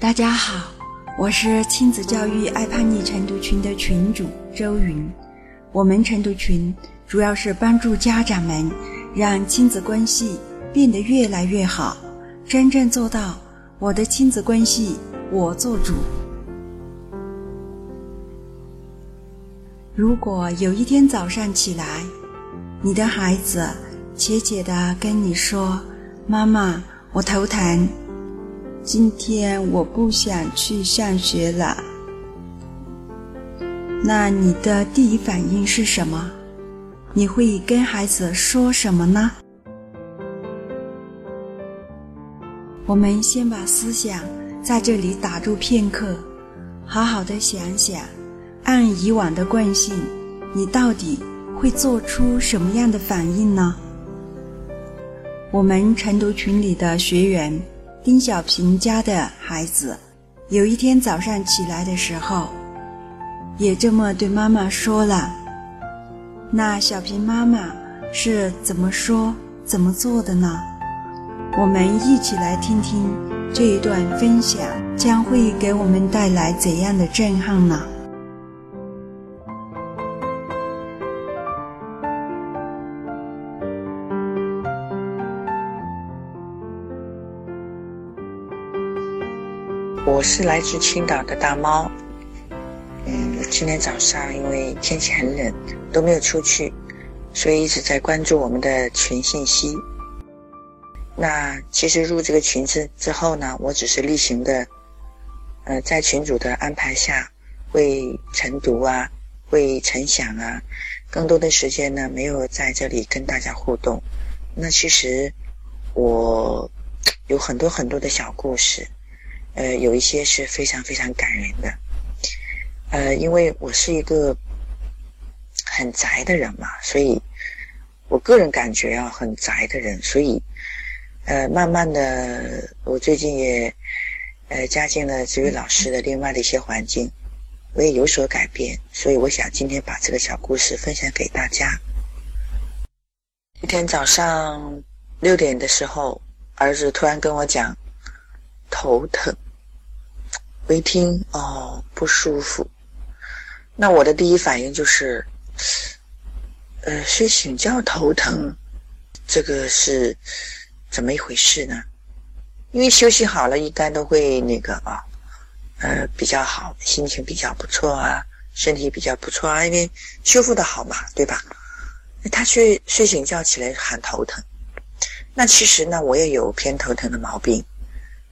大家好，我是亲子教育爱叛逆晨读群的群主周云。我们晨读群主要是帮助家长们让亲子关系变得越来越好，真正做到我的亲子关系我做主。如果有一天早上起来，你的孩子怯怯地跟你说：“妈妈，我头疼。”今天我不想去上学了。那你的第一反应是什么？你会跟孩子说什么呢？我们先把思想在这里打住片刻，好好的想想，按以往的惯性，你到底会做出什么样的反应呢？我们晨读群里的学员。丁小平家的孩子，有一天早上起来的时候，也这么对妈妈说了。那小平妈妈是怎么说、怎么做的呢？我们一起来听听这一段分享，将会给我们带来怎样的震撼呢？我是来自青岛的大猫，嗯，今天早上因为天气很冷，都没有出去，所以一直在关注我们的群信息。那其实入这个群之之后呢，我只是例行的，呃，在群主的安排下会晨读啊，会晨想啊，更多的时间呢没有在这里跟大家互动。那其实我有很多很多的小故事。呃，有一些是非常非常感人的，呃，因为我是一个很宅的人嘛，所以我个人感觉啊，很宅的人，所以呃，慢慢的，我最近也呃加进了子瑜老师的另外的一些环境，我也有所改变，所以我想今天把这个小故事分享给大家。一天早上六点的时候，儿子突然跟我讲头疼。我一听哦不舒服，那我的第一反应就是，呃，睡醒觉头疼，这个是怎么一回事呢？因为休息好了，一般都会那个啊，呃，比较好，心情比较不错啊，身体比较不错啊，因为修复的好嘛，对吧？他睡睡醒觉起来喊头疼，那其实呢，我也有偏头疼的毛病。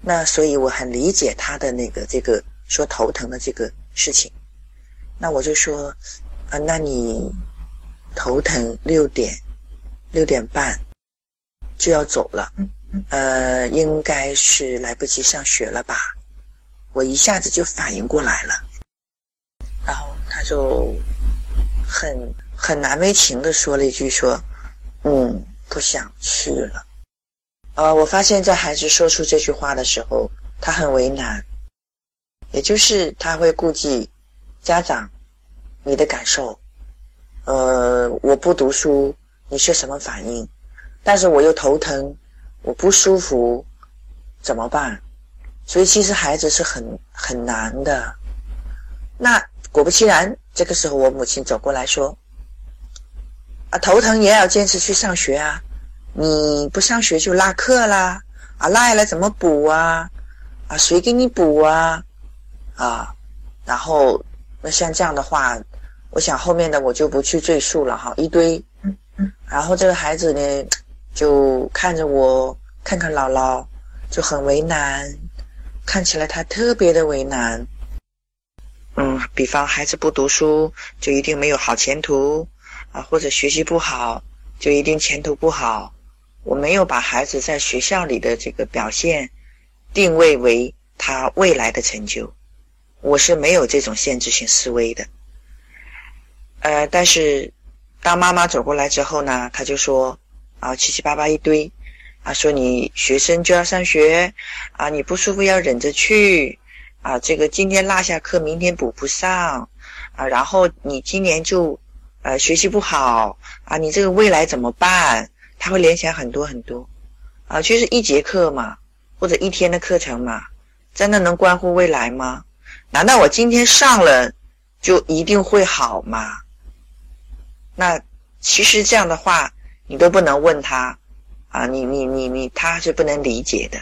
那所以我很理解他的那个这个说头疼的这个事情，那我就说，啊，那你头疼六点六点半就要走了，呃，应该是来不及上学了吧？我一下子就反应过来了，然后他就很很难为情的说了一句说，嗯，不想去了。呃，我发现，在孩子说出这句话的时候，他很为难，也就是他会顾忌家长你的感受。呃，我不读书，你是什么反应？但是我又头疼，我不舒服，怎么办？所以其实孩子是很很难的。那果不其然，这个时候我母亲走过来说：“啊，头疼也要坚持去上学啊。”你不上学就落课啦，啊，落了怎么补啊？啊，谁给你补啊？啊，然后那像这样的话，我想后面的我就不去赘述了哈，一堆。然后这个孩子呢，就看着我，看看姥姥，就很为难，看起来他特别的为难。嗯，比方孩子不读书就一定没有好前途啊，或者学习不好就一定前途不好。我没有把孩子在学校里的这个表现定位为他未来的成就，我是没有这种限制性思维的。呃，但是当妈妈走过来之后呢，他就说啊，七七八八一堆啊，说你学生就要上学啊，你不舒服要忍着去啊，这个今天落下课，明天补不上啊，然后你今年就呃学习不好啊，你这个未来怎么办？他会联想很多很多，啊，就是一节课嘛，或者一天的课程嘛，真的能关乎未来吗？难道我今天上了就一定会好吗？那其实这样的话，你都不能问他啊，你你你你，他是不能理解的。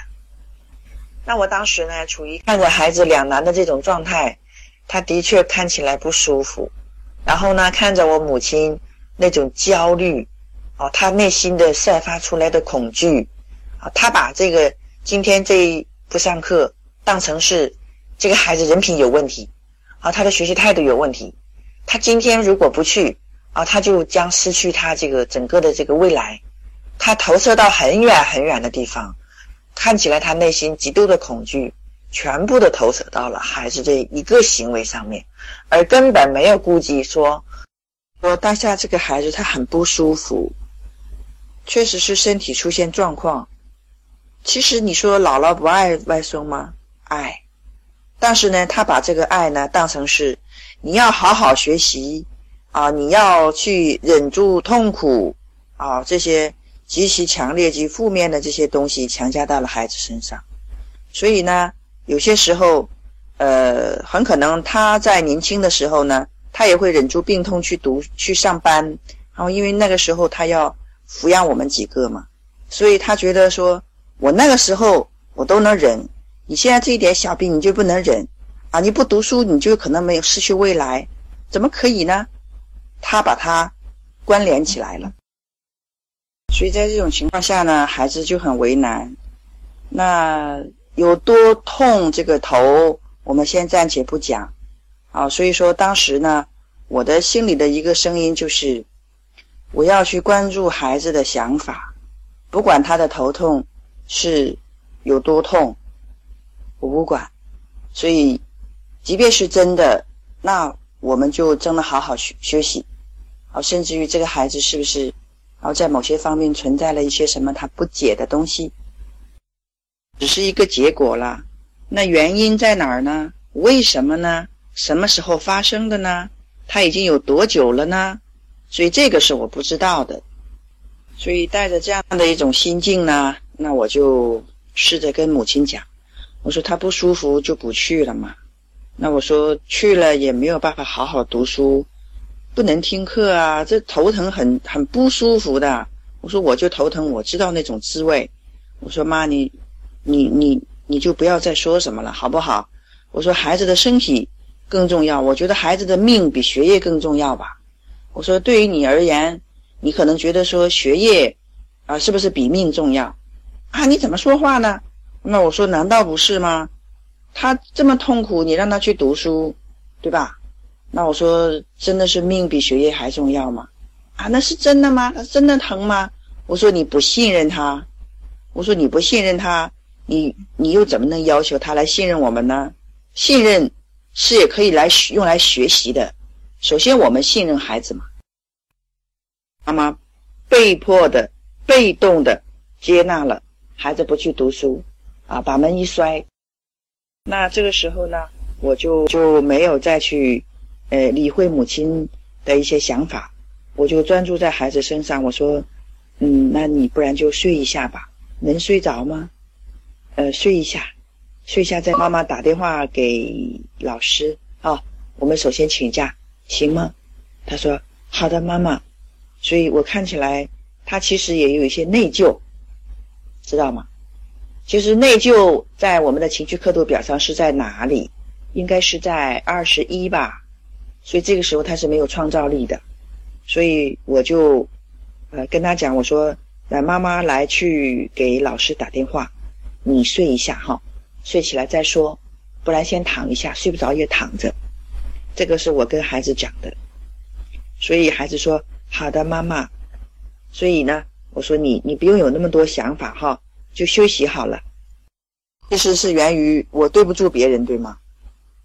那我当时呢，处于看着孩子两难的这种状态，他的确看起来不舒服。然后呢，看着我母亲那种焦虑，哦，他内心的散发出来的恐惧，啊，他把这个今天这一不上课当成是这个孩子人品有问题，啊，他的学习态度有问题，他今天如果不去，啊，他就将失去他这个整个的这个未来，他投射到很远很远的地方，看起来他内心极度的恐惧。全部都投射到了孩子这一个行为上面，而根本没有顾及说，说当下这个孩子他很不舒服，确实是身体出现状况。其实你说姥姥不爱外孙吗？爱，但是呢，他把这个爱呢当成是你要好好学习啊，你要去忍住痛苦啊，这些极其强烈及负面的这些东西强加到了孩子身上，所以呢。有些时候，呃，很可能他在年轻的时候呢，他也会忍住病痛去读去上班，然后因为那个时候他要抚养我们几个嘛，所以他觉得说，我那个时候我都能忍，你现在这一点小病你就不能忍啊？你不读书你就可能没有失去未来，怎么可以呢？他把它关联起来了，所以在这种情况下呢，孩子就很为难，那。有多痛？这个头，我们先暂且不讲，啊，所以说当时呢，我的心里的一个声音就是，我要去关注孩子的想法，不管他的头痛是有多痛，我不管，所以，即便是真的，那我们就真的好好学休息，啊，甚至于这个孩子是不是，然后在某些方面存在了一些什么他不解的东西。只是一个结果了，那原因在哪儿呢？为什么呢？什么时候发生的呢？他已经有多久了呢？所以这个是我不知道的。所以带着这样的一种心境呢，那我就试着跟母亲讲，我说他不舒服就不去了嘛。那我说去了也没有办法好好读书，不能听课啊，这头疼很很不舒服的。我说我就头疼，我知道那种滋味。我说妈你。你你你就不要再说什么了，好不好？我说孩子的身体更重要，我觉得孩子的命比学业更重要吧。我说对于你而言，你可能觉得说学业啊是不是比命重要？啊，你怎么说话呢？那我说难道不是吗？他这么痛苦，你让他去读书，对吧？那我说真的是命比学业还重要吗？啊，那是真的吗？他真的疼吗？我说你不信任他，我说你不信任他。你你又怎么能要求他来信任我们呢？信任是也可以来用来学习的。首先，我们信任孩子嘛。妈妈被迫的、被动的接纳了孩子不去读书，啊，把门一摔。那这个时候呢，我就就没有再去呃理会母亲的一些想法，我就专注在孩子身上。我说，嗯，那你不然就睡一下吧，能睡着吗？呃，睡一下，睡一下，再妈妈打电话给老师啊。我们首先请假，行吗？他说好的，妈妈。所以我看起来他其实也有一些内疚，知道吗？其实内疚在我们的情绪刻度表上是在哪里？应该是在二十一吧。所以这个时候他是没有创造力的。所以我就呃跟他讲，我说让妈妈来去给老师打电话。你睡一下哈，睡起来再说，不然先躺一下，睡不着也躺着。这个是我跟孩子讲的，所以孩子说好的，妈妈。所以呢，我说你你不用有那么多想法哈，就休息好了。其实是源于我对不住别人，对吗？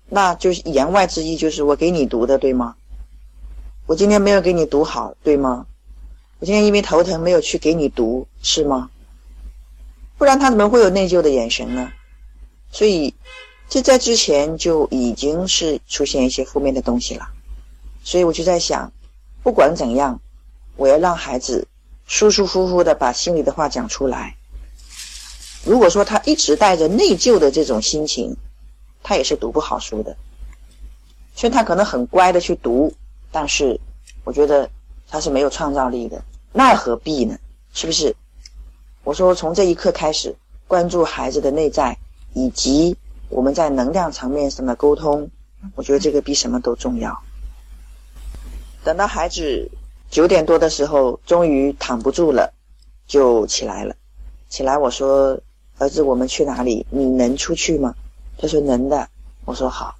那就是言外之意就是我给你读的，对吗？我今天没有给你读好，对吗？我今天因为头疼没有去给你读，是吗？不然他怎么会有内疚的眼神呢？所以，这在之前就已经是出现一些负面的东西了。所以我就在想，不管怎样，我要让孩子舒舒服服的把心里的话讲出来。如果说他一直带着内疚的这种心情，他也是读不好书的。所以他可能很乖的去读，但是我觉得他是没有创造力的。那何必呢？是不是？我说从这一刻开始，关注孩子的内在，以及我们在能量层面上的沟通，我觉得这个比什么都重要。等到孩子九点多的时候，终于躺不住了，就起来了。起来，我说：“儿子，我们去哪里？你能出去吗？”他说：“能的。”我说：“好。”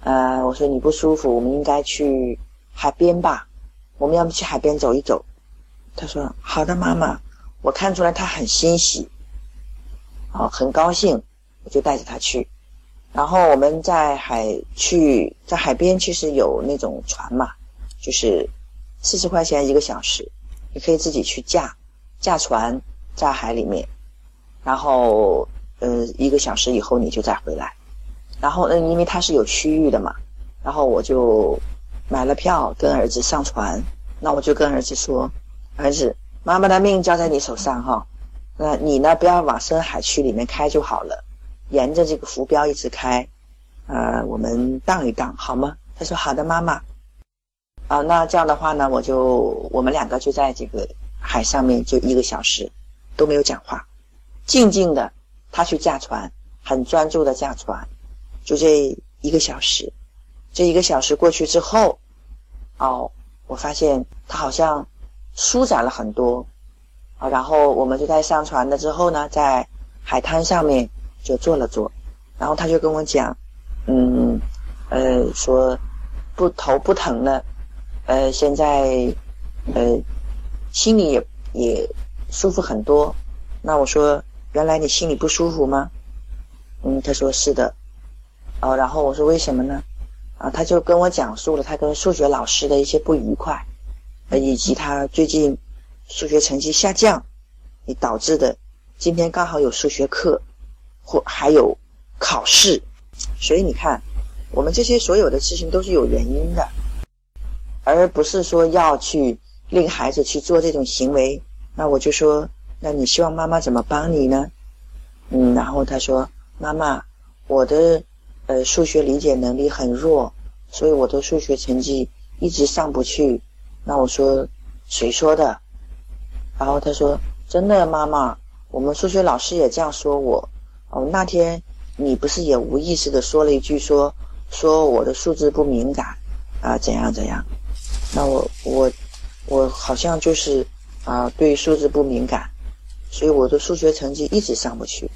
呃，我说：“你不舒服，我们应该去海边吧？我们要不去海边走一走？”他说：“好的，妈妈。”我看出来他很欣喜，哦，很高兴，我就带着他去。然后我们在海去，在海边其实有那种船嘛，就是四十块钱一个小时，你可以自己去驾驾船在海里面，然后呃一个小时以后你就再回来。然后嗯，因为它是有区域的嘛，然后我就买了票跟儿子上船。那我就跟儿子说，儿子。妈妈的命交在你手上哈，那你呢？不要往深海区里面开就好了，沿着这个浮标一直开，呃，我们荡一荡好吗？他说好的，妈妈。啊，那这样的话呢，我就我们两个就在这个海上面就一个小时都没有讲话，静静的，他去驾船，很专注的驾船，就这一个小时，这一个小时过去之后，哦，我发现他好像。舒展了很多，啊，然后我们就在上船了之后呢，在海滩上面就坐了坐，然后他就跟我讲，嗯，呃，说不头不疼了，呃，现在呃心里也也舒服很多。那我说，原来你心里不舒服吗？嗯，他说是的。哦，然后我说为什么呢？啊，他就跟我讲述了他跟数学老师的一些不愉快。呃以及他最近数学成绩下降，你导致的，今天刚好有数学课，或还有考试，所以你看，我们这些所有的事情都是有原因的，而不是说要去令孩子去做这种行为。那我就说，那你希望妈妈怎么帮你呢？嗯，然后他说，妈妈，我的呃数学理解能力很弱，所以我的数学成绩一直上不去。那我说，谁说的？然后他说：“真的，妈妈，我们数学老师也这样说我。哦，那天你不是也无意识的说了一句，说说我的数字不敏感啊，怎样怎样？那我我我好像就是啊，对数字不敏感，所以我的数学成绩一直上不去。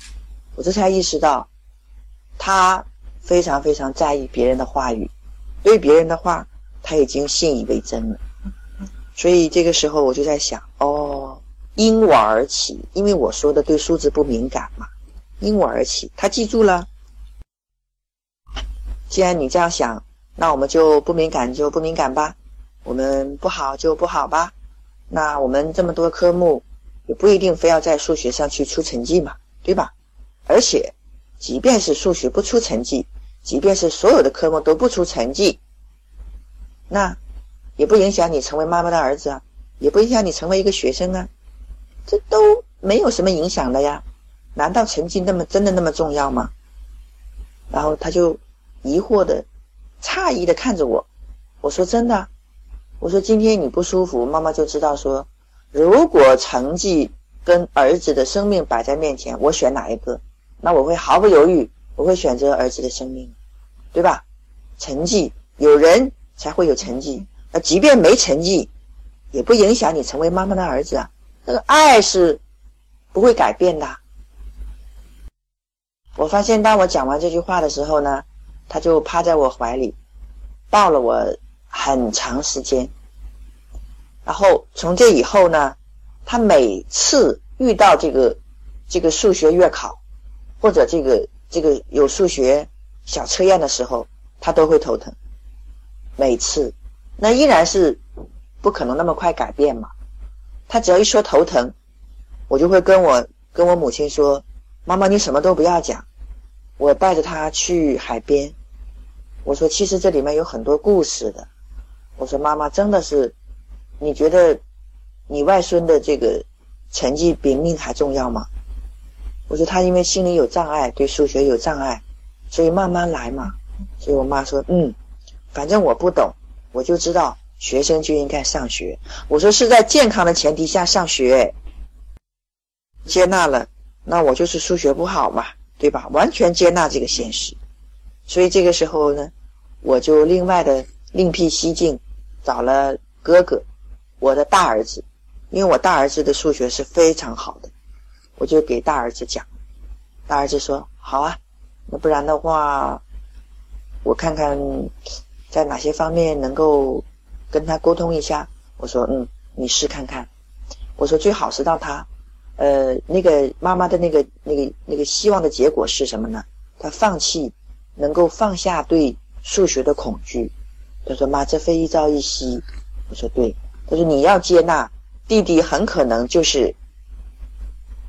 我这才意识到，他非常非常在意别人的话语，对别人的话他已经信以为真了。”所以这个时候我就在想，哦，因我而起，因为我说的对数字不敏感嘛，因我而起，他记住了。既然你这样想，那我们就不敏感就不敏感吧，我们不好就不好吧。那我们这么多科目，也不一定非要在数学上去出成绩嘛，对吧？而且，即便是数学不出成绩，即便是所有的科目都不出成绩，那。也不影响你成为妈妈的儿子啊，也不影响你成为一个学生啊，这都没有什么影响的呀。难道成绩那么真的那么重要吗？然后他就疑惑的、诧异的看着我。我说真的，我说今天你不舒服，妈妈就知道说，如果成绩跟儿子的生命摆在面前，我选哪一个？那我会毫不犹豫，我会选择儿子的生命，对吧？成绩有人才会有成绩。那即便没成绩，也不影响你成为妈妈的儿子啊！那个爱是不会改变的。我发现，当我讲完这句话的时候呢，他就趴在我怀里，抱了我很长时间。然后从这以后呢，他每次遇到这个这个数学月考，或者这个这个有数学小测验的时候，他都会头疼。每次。那依然是不可能那么快改变嘛。他只要一说头疼，我就会跟我跟我母亲说：“妈妈，你什么都不要讲，我带着他去海边。”我说：“其实这里面有很多故事的。”我说：“妈妈，真的是，你觉得你外孙的这个成绩比命还重要吗？”我说他因为心里有障碍，对数学有障碍，所以慢慢来嘛。所以我妈说，嗯，反正我不懂，我就知道学生就应该上学。我说是在健康的前提下上学，接纳了，那我就是数学不好嘛，对吧？完全接纳这个现实。所以这个时候呢，我就另外的另辟蹊径，找了哥哥，我的大儿子，因为我大儿子的数学是非常好的。我就给大儿子讲，大儿子说：“好啊，那不然的话，我看看在哪些方面能够跟他沟通一下。”我说：“嗯，你试看看。”我说：“最好是让他，呃，那个妈妈的那个那个那个希望的结果是什么呢？他放弃，能够放下对数学的恐惧。”他说：“妈，这非一朝一夕。”我说：“对。”他说：“你要接纳弟弟，很可能就是。”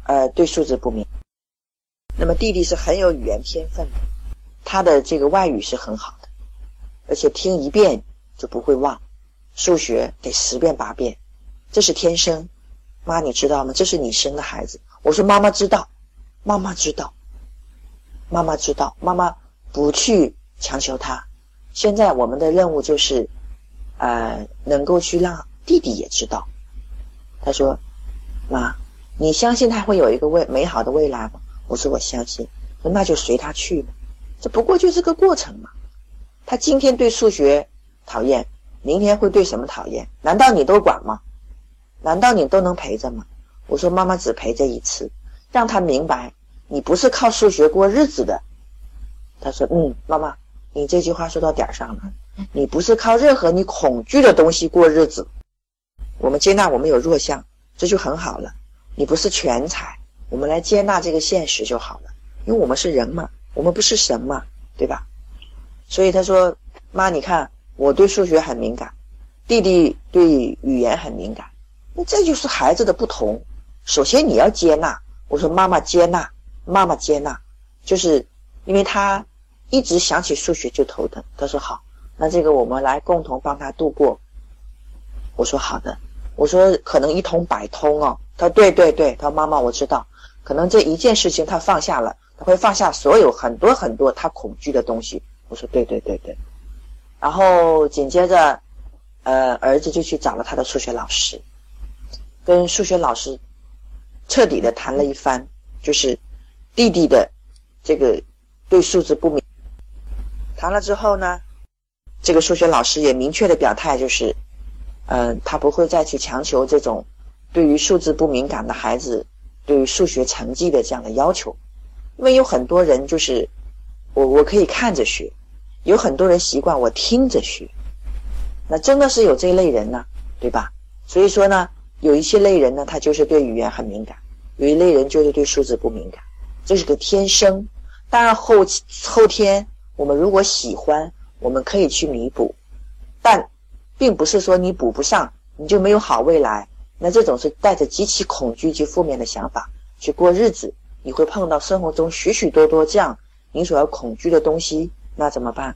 呃，对数字不明。那么弟弟是很有语言天分的，他的这个外语是很好的，而且听一遍就不会忘，数学得十遍八遍，这是天生。妈，你知道吗？这是你生的孩子。我说妈妈知道，妈妈知道，妈妈知道，妈妈不去强求他。现在我们的任务就是，呃，能够去让弟弟也知道。他说，妈。你相信他会有一个未美好的未来吗？我说我相信，那就随他去吧，这不过就是个过程嘛。他今天对数学讨厌，明天会对什么讨厌？难道你都管吗？难道你都能陪着吗？我说妈妈只陪着一次，让他明白你不是靠数学过日子的。他说：“嗯，妈妈，你这句话说到点上了，你不是靠任何你恐惧的东西过日子。我们接纳我们有弱项，这就很好了。”你不是全才，我们来接纳这个现实就好了，因为我们是人嘛，我们不是神嘛，对吧？所以他说：“妈，你看我对数学很敏感，弟弟对语言很敏感，那这就是孩子的不同。首先你要接纳。”我说：“妈妈接纳，妈妈接纳，就是因为他一直想起数学就头疼。”他说：“好，那这个我们来共同帮他度过。”我说：“好的。”我说：“可能一通百通哦。”他说：“对对对，他说妈妈，我知道，可能这一件事情他放下了，他会放下所有很多很多他恐惧的东西。”我说：“对对对对。”然后紧接着，呃，儿子就去找了他的数学老师，跟数学老师彻底的谈了一番，就是弟弟的这个对数字不敏。谈了之后呢，这个数学老师也明确的表态，就是，嗯，他不会再去强求这种。对于数字不敏感的孩子，对于数学成绩的这样的要求，因为有很多人就是我我可以看着学，有很多人习惯我听着学，那真的是有这类人呢，对吧？所以说呢，有一些类人呢，他就是对语言很敏感，有一类人就是对数字不敏感，这是个天生。当然后后天我们如果喜欢，我们可以去弥补，但并不是说你补不上，你就没有好未来。那这种是带着极其恐惧及负面的想法去过日子，你会碰到生活中许许多多这样你所要恐惧的东西，那怎么办？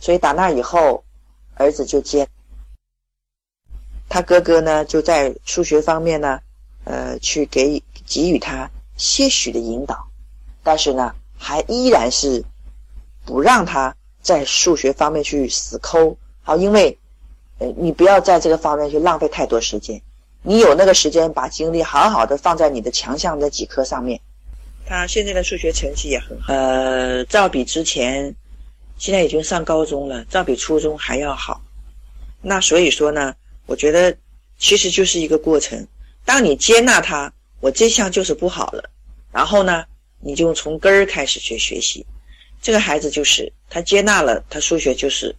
所以打那以后，儿子就接他哥哥呢，就在数学方面呢，呃，去给给予他些许的引导，但是呢，还依然是不让他在数学方面去死抠，好，因为。呃，你不要在这个方面去浪费太多时间，你有那个时间，把精力好好的放在你的强项的几科上面。他现在的数学成绩也很好，呃，照比之前，现在已经上高中了，照比初中还要好。那所以说呢，我觉得其实就是一个过程。当你接纳他，我这项就是不好了，然后呢，你就从根儿开始去学习。这个孩子就是他接纳了，他数学就是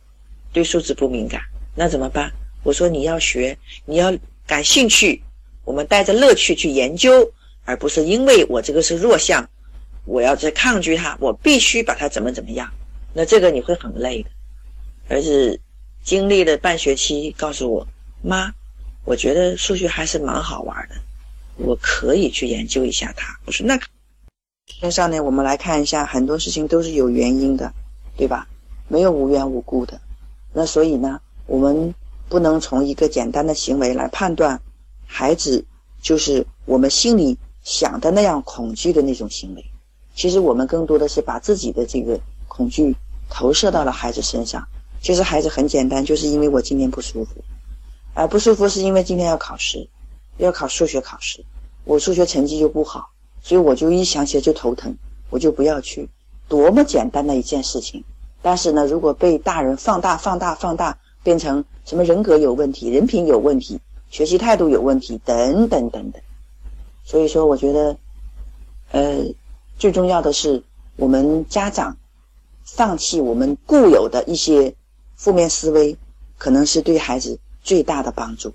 对数字不敏感。那怎么办？我说你要学，你要感兴趣，我们带着乐趣去研究，而不是因为我这个是弱项，我要在抗拒它，我必须把它怎么怎么样。那这个你会很累的。儿子经历了半学期，告诉我妈，我觉得数学还是蛮好玩的，我可以去研究一下它。我说那，天上呢，我们来看一下，很多事情都是有原因的，对吧？没有无缘无故的。那所以呢？我们不能从一个简单的行为来判断，孩子就是我们心里想的那样恐惧的那种行为。其实我们更多的是把自己的这个恐惧投射到了孩子身上。其实孩子很简单，就是因为我今天不舒服，啊，不舒服是因为今天要考试，要考数学考试，我数学成绩又不好，所以我就一想起来就头疼，我就不要去。多么简单的一件事情，但是呢，如果被大人放大、放大、放大，变成什么人格有问题、人品有问题、学习态度有问题等等等等，所以说，我觉得，呃，最重要的是我们家长放弃我们固有的一些负面思维，可能是对孩子最大的帮助。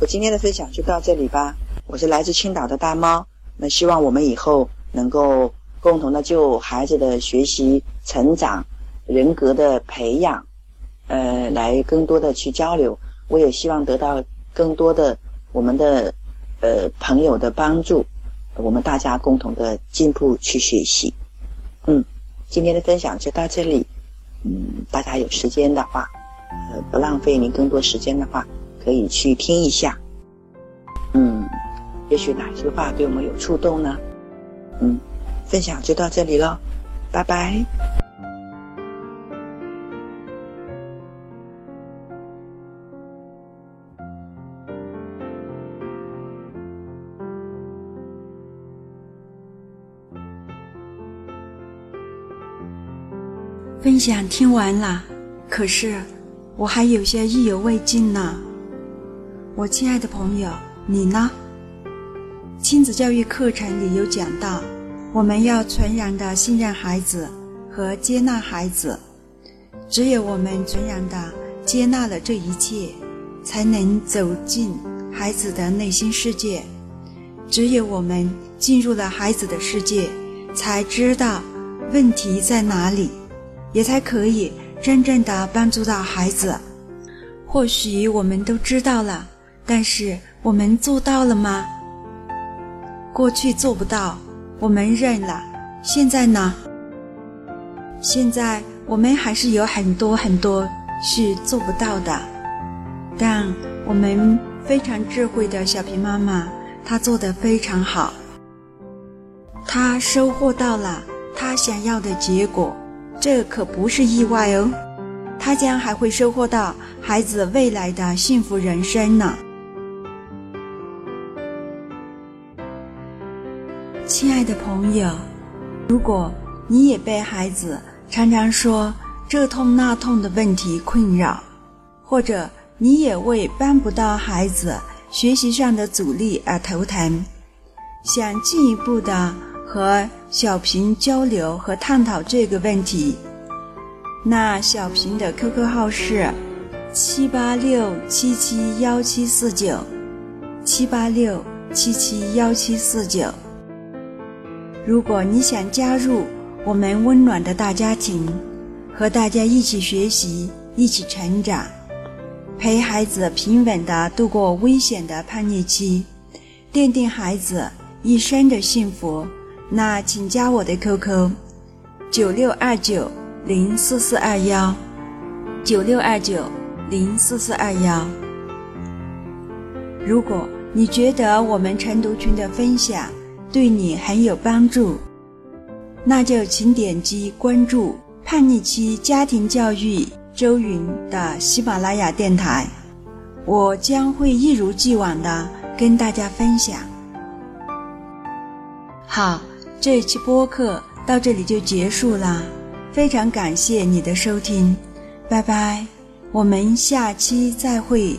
我今天的分享就到这里吧。我是来自青岛的大猫，那希望我们以后能够。共同的就孩子的学习、成长、人格的培养，呃，来更多的去交流。我也希望得到更多的我们的呃朋友的帮助，我们大家共同的进步去学习。嗯，今天的分享就到这里。嗯，大家有时间的话，呃，不浪费您更多时间的话，可以去听一下。嗯，也许哪句话对我们有触动呢？嗯。分享就到这里了，拜拜。分享听完了，可是我还有些意犹未尽呢。我亲爱的朋友，你呢？亲子教育课程里有讲到。我们要纯然的信任孩子和接纳孩子，只有我们纯然的接纳了这一切，才能走进孩子的内心世界。只有我们进入了孩子的世界，才知道问题在哪里，也才可以真正的帮助到孩子。或许我们都知道了，但是我们做到了吗？过去做不到。我们认了，现在呢？现在我们还是有很多很多是做不到的，但我们非常智慧的小平妈妈，她做得非常好，她收获到了她想要的结果，这可不是意外哦，他将还会收获到孩子未来的幸福人生呢。亲爱的朋友，如果你也被孩子常常说这痛那痛的问题困扰，或者你也为帮不到孩子学习上的阻力而头疼，想进一步的和小平交流和探讨这个问题，那小平的 QQ 号是七八六七七幺七四九，七八六七七幺七四九。如果你想加入我们温暖的大家庭，和大家一起学习、一起成长，陪孩子平稳地度过危险的叛逆期，奠定孩子一生的幸福，那请加我的 QQ：九六二九零四四二幺，九六二九零四四二幺。如果你觉得我们晨读群的分享，对你很有帮助，那就请点击关注“叛逆期家庭教育”周云的喜马拉雅电台，我将会一如既往的跟大家分享。好，这期播客到这里就结束啦，非常感谢你的收听，拜拜，我们下期再会。